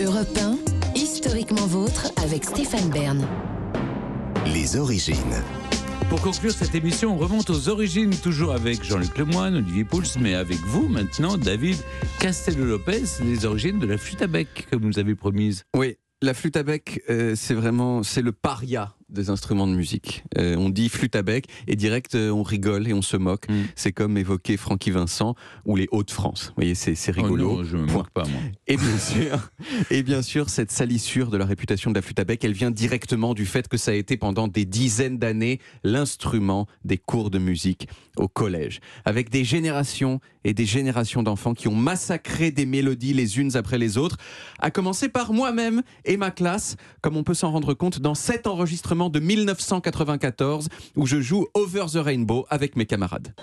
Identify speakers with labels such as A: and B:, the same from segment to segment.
A: Europe 1, historiquement vôtre avec Stéphane Bern.
B: Les origines.
C: Pour conclure cette émission, on remonte aux origines, toujours avec Jean-Luc Lemoyne, Olivier Pouls, mais avec vous maintenant, David Castello-Lopez, les origines de la flûte à bec que vous nous avez promise.
D: Oui, la flûte à bec, euh, c'est vraiment c'est le paria des instruments de musique. Euh, on dit flûte à bec et direct euh, on rigole et on se moque.
C: Mm.
D: C'est comme évoquer Francky Vincent ou les Hauts-de-France. Vous voyez, c'est c'est rigolo.
C: Oh non, je me moque pas, moi.
D: Et bien sûr, et bien sûr, cette salissure de la réputation de la flûte à bec, elle vient directement du fait que ça a été pendant des dizaines d'années l'instrument des cours de musique au collège, avec des générations et des générations d'enfants qui ont massacré des mélodies les unes après les autres, à commencer par moi-même et ma classe, comme on peut s'en rendre compte dans cet enregistrement de 1994 où je joue Over the Rainbow avec mes camarades.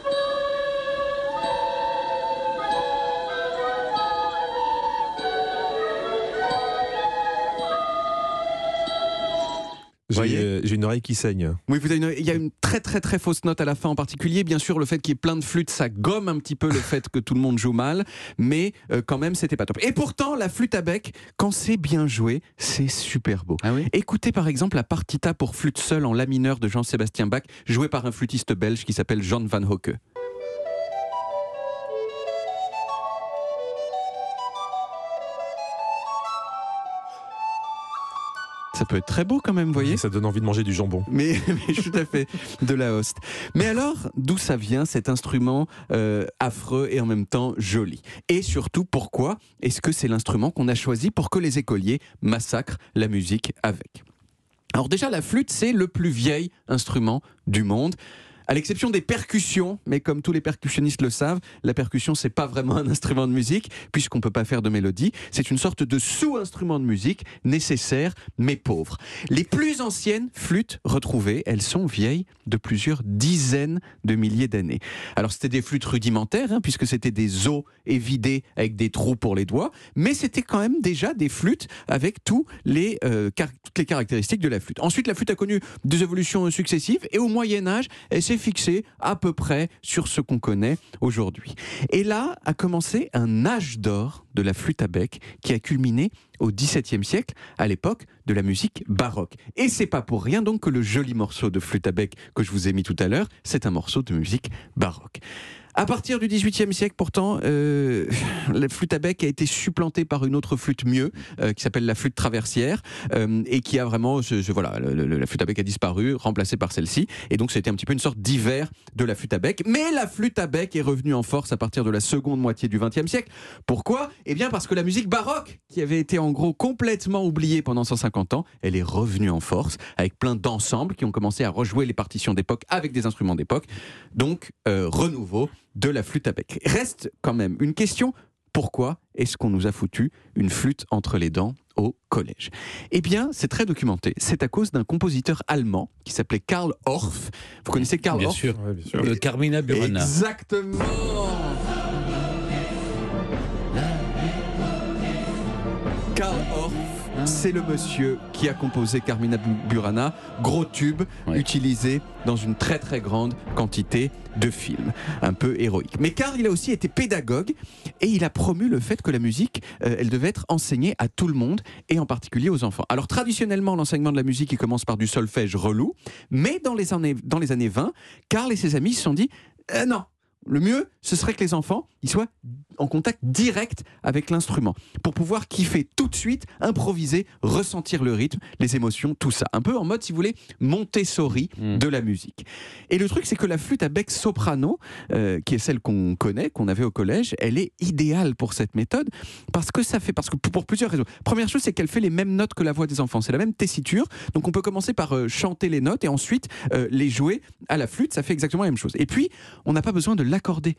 E: J'ai euh, j'ai une oreille qui saigne.
D: Oui, vous avez une- il y a une très très très fausse note à la fin en particulier. Bien sûr, le fait qu'il y ait plein de flûtes, ça gomme un petit peu le fait que tout le monde joue mal, mais euh, quand même, c'était pas top. Et pourtant, la flûte à bec, quand c'est bien joué, c'est super beau.
C: Ah oui
D: Écoutez par exemple la partita pour flûte seule en la mineur de Jean-Sébastien Bach, jouée par un flûtiste belge qui s'appelle Jean van Hocke. Ça peut être très beau quand même, vous voyez
E: Ça donne envie de manger du jambon.
D: mais, mais tout à fait, de la hoste. Mais alors, d'où ça vient cet instrument euh, affreux et en même temps joli? Et surtout, pourquoi est-ce que c'est l'instrument qu'on a choisi pour que les écoliers massacrent la musique avec? Alors déjà, la flûte, c'est le plus vieil instrument du monde. À l'exception des percussions, mais comme tous les percussionnistes le savent, la percussion c'est pas vraiment un instrument de musique puisqu'on peut pas faire de mélodie. C'est une sorte de sous-instrument de musique nécessaire mais pauvre. Les plus anciennes flûtes retrouvées, elles sont vieilles de plusieurs dizaines de milliers d'années. Alors c'était des flûtes rudimentaires hein, puisque c'était des os évidés avec des trous pour les doigts, mais c'était quand même déjà des flûtes avec tous les, euh, toutes les caractéristiques de la flûte. Ensuite, la flûte a connu des évolutions successives et au Moyen Âge, elle s'est fixée à peu près sur ce qu'on connaît aujourd'hui. Et là a commencé un âge d'or de la flûte à bec qui a culminé au XVIIe siècle, à l'époque de la musique baroque. Et c'est pas pour rien donc que le joli morceau de flûte à bec que je vous ai mis tout à l'heure, c'est un morceau de musique baroque. À partir du XVIIIe siècle, pourtant, euh, la flûte à bec a été supplantée par une autre flûte mieux, euh, qui s'appelle la flûte traversière, euh, et qui a vraiment, voilà, la flûte à bec a disparu, remplacée par celle-ci, et donc c'était un petit peu une sorte d'hiver de la flûte à bec. Mais la flûte à bec est revenue en force à partir de la seconde moitié du XXe siècle. Pourquoi? Eh bien parce que la musique baroque, qui avait été en gros complètement oubliée pendant 150 ans, elle est revenue en force, avec plein d'ensembles qui ont commencé à rejouer les partitions d'époque avec des instruments d'époque. Donc, renouveau de la flûte à bec. Reste quand même une question. Pourquoi est-ce qu'on nous a foutu une flûte entre les dents au collège? Eh bien, c'est très documenté. C'est à cause d'un compositeur allemand qui s'appelait Karl Orff. Vous connaissez Karl
C: Bien
D: Orff?
C: sûr.
E: Ouais, bien sûr.
C: Le Carmina Burana.
D: Exactement Karl Orff, c'est le monsieur qui a composé Carmina Bu- Burana, gros tube
C: Ouais.
D: utilisé dans une très très grande quantité de films, un peu héroïque. Mais Karl, il a aussi été pédagogue et il a promu le fait que la musique, euh, elle devait être enseignée à tout le monde et en particulier aux enfants. Alors traditionnellement, l'enseignement de la musique, il commence par du solfège relou, mais dans les années, dans les années 20, Karl et ses amis se sont dit, euh, non, le mieux, ce serait que les enfants ils soient en contact direct avec l'instrument pour pouvoir kiffer tout de suite, improviser, ressentir le rythme, les émotions, tout ça. Un peu en mode, si vous voulez, Montessori
C: Mm.
D: de la musique. Et le truc, c'est que la flûte à bec soprano, euh, qui est celle qu'on connaît, qu'on avait au collège, elle est idéale pour cette méthode parce que ça fait, parce que pour plusieurs raisons. Première chose, c'est qu'elle fait les mêmes notes que la voix des enfants. C'est la même tessiture. Donc on peut commencer par euh, chanter les notes et ensuite euh, les jouer à la flûte. Ça fait exactement la même chose. Et puis, on n'a pas besoin de l'accorder.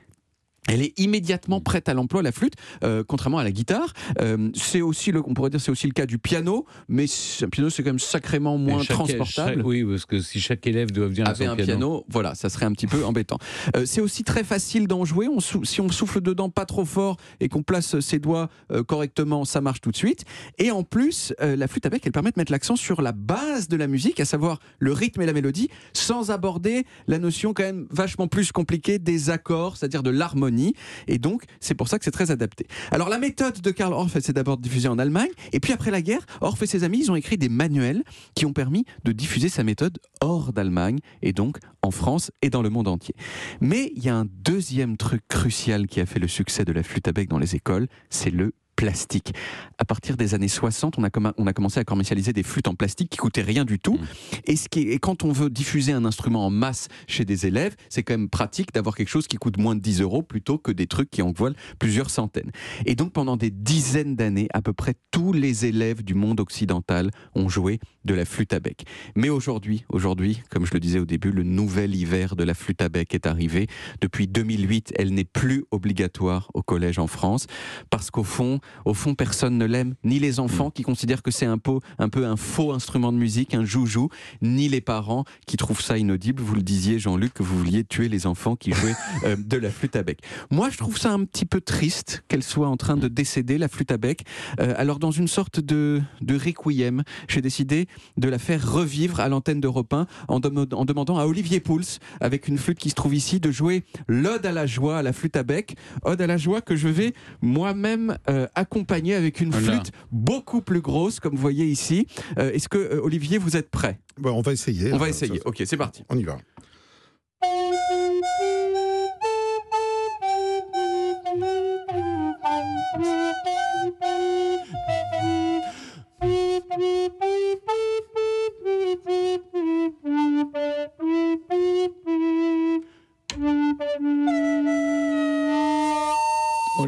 D: Elle est immédiatement prête à l'emploi, la flûte, euh, contrairement à la guitare. Euh, c'est aussi, le, on pourrait dire, c'est aussi le cas du piano, mais un piano c'est quand même sacrément moins
C: chaque-
D: transportable
C: chaque- oui, parce que si chaque élève doit venir son
D: un piano. voilà, ça serait un petit peu embêtant. Euh, c'est aussi très facile d'en jouer. On si on souffle dedans pas trop fort et qu'on place ses doigts correctement, ça marche tout de suite. Et en plus, la flûte à bec, elle permet de mettre l'accent sur la base de la musique, à savoir le rythme et la mélodie, sans aborder la notion quand même vachement plus compliquée des accords, c'est-à-dire de l'harmonie. Et donc, c'est pour ça que c'est très adapté. Alors, la méthode de Karl Orff, s'est d'abord diffusée en Allemagne. Et puis, après la guerre, Orff et ses amis, ils ont écrit des manuels qui ont permis de diffuser sa méthode hors d'Allemagne et donc en France et dans le monde entier. Mais il y a un deuxième truc crucial qui a fait le succès de la flûte à bec dans les écoles, c'est le plastique. À partir des années 60, on a, commen- on a commencé à commercialiser des flûtes en plastique qui coûtaient rien du tout. Et, ce qui est- et quand on veut diffuser un instrument en masse chez des élèves, c'est quand même pratique d'avoir quelque chose qui coûte moins de 10 euros plutôt que des trucs qui en valent plusieurs centaines. Et donc pendant des dizaines d'années, à peu près tous les élèves du monde occidental ont joué de la flûte à bec. Mais aujourd'hui, aujourd'hui, comme je le disais au début, le nouvel hiver de la flûte à bec est arrivé. Depuis 2008, elle n'est plus obligatoire au collège en France parce qu'au fond, au fond, personne ne l'aime, ni les enfants qui considèrent que c'est un peu, un peu un faux instrument de musique, un joujou, ni les parents qui trouvent ça inaudible. Vous le disiez, Jean-Luc, que vous vouliez tuer les enfants qui jouaient euh, de la flûte à bec. Moi, je trouve ça un petit peu triste qu'elle soit en train de décéder, la flûte à bec. Euh, alors, dans une sorte de, de requiem, j'ai décidé de la faire revivre à l'antenne d'Europe 1 en, dem- en demandant à Olivier Pouls, avec une flûte qui se trouve ici, de jouer l'Ode à la joie à la flûte à bec. Ode à la joie que je vais moi-même euh, accompagner avec une
C: Voilà.
D: flûte beaucoup plus grosse, comme vous voyez ici. Euh, Est-ce que, euh, Olivier, vous êtes prêt?
F: Bon, on va essayer.
D: On va essayer. Ok, c'est parti.
F: On y va.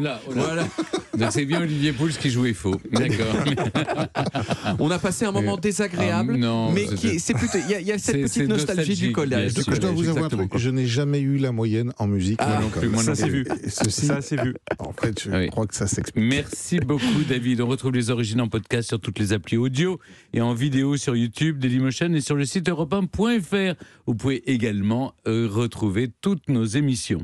C: Là, oh là. Voilà. Donc c'est bien Olivier Pouls qui jouait faux. D'accord.
D: On a passé un moment
C: Euh,
D: désagréable,
C: ah, non,
D: mais
C: c'est-
D: plutôt. Il y y a cette petite nostalgie du collège.
F: Je dois vous avouer un
D: exactement.
F: truc, je n'ai jamais eu la moyenne en musique.
D: Ah,
F: moi
C: non
F: non
C: plus, moi
E: Ça
C: non
E: c'est
C: plus.
E: vu.
F: Ceci,
E: Ça c'est vu.
F: en fait, je
C: Oui.
F: crois que ça s'explique.
C: Merci beaucoup David. On retrouve les origines en podcast sur toutes les applis audio et en vidéo sur YouTube, Dailymotion et sur le site europe1.fr. Vous pouvez également euh, retrouver toutes nos émissions.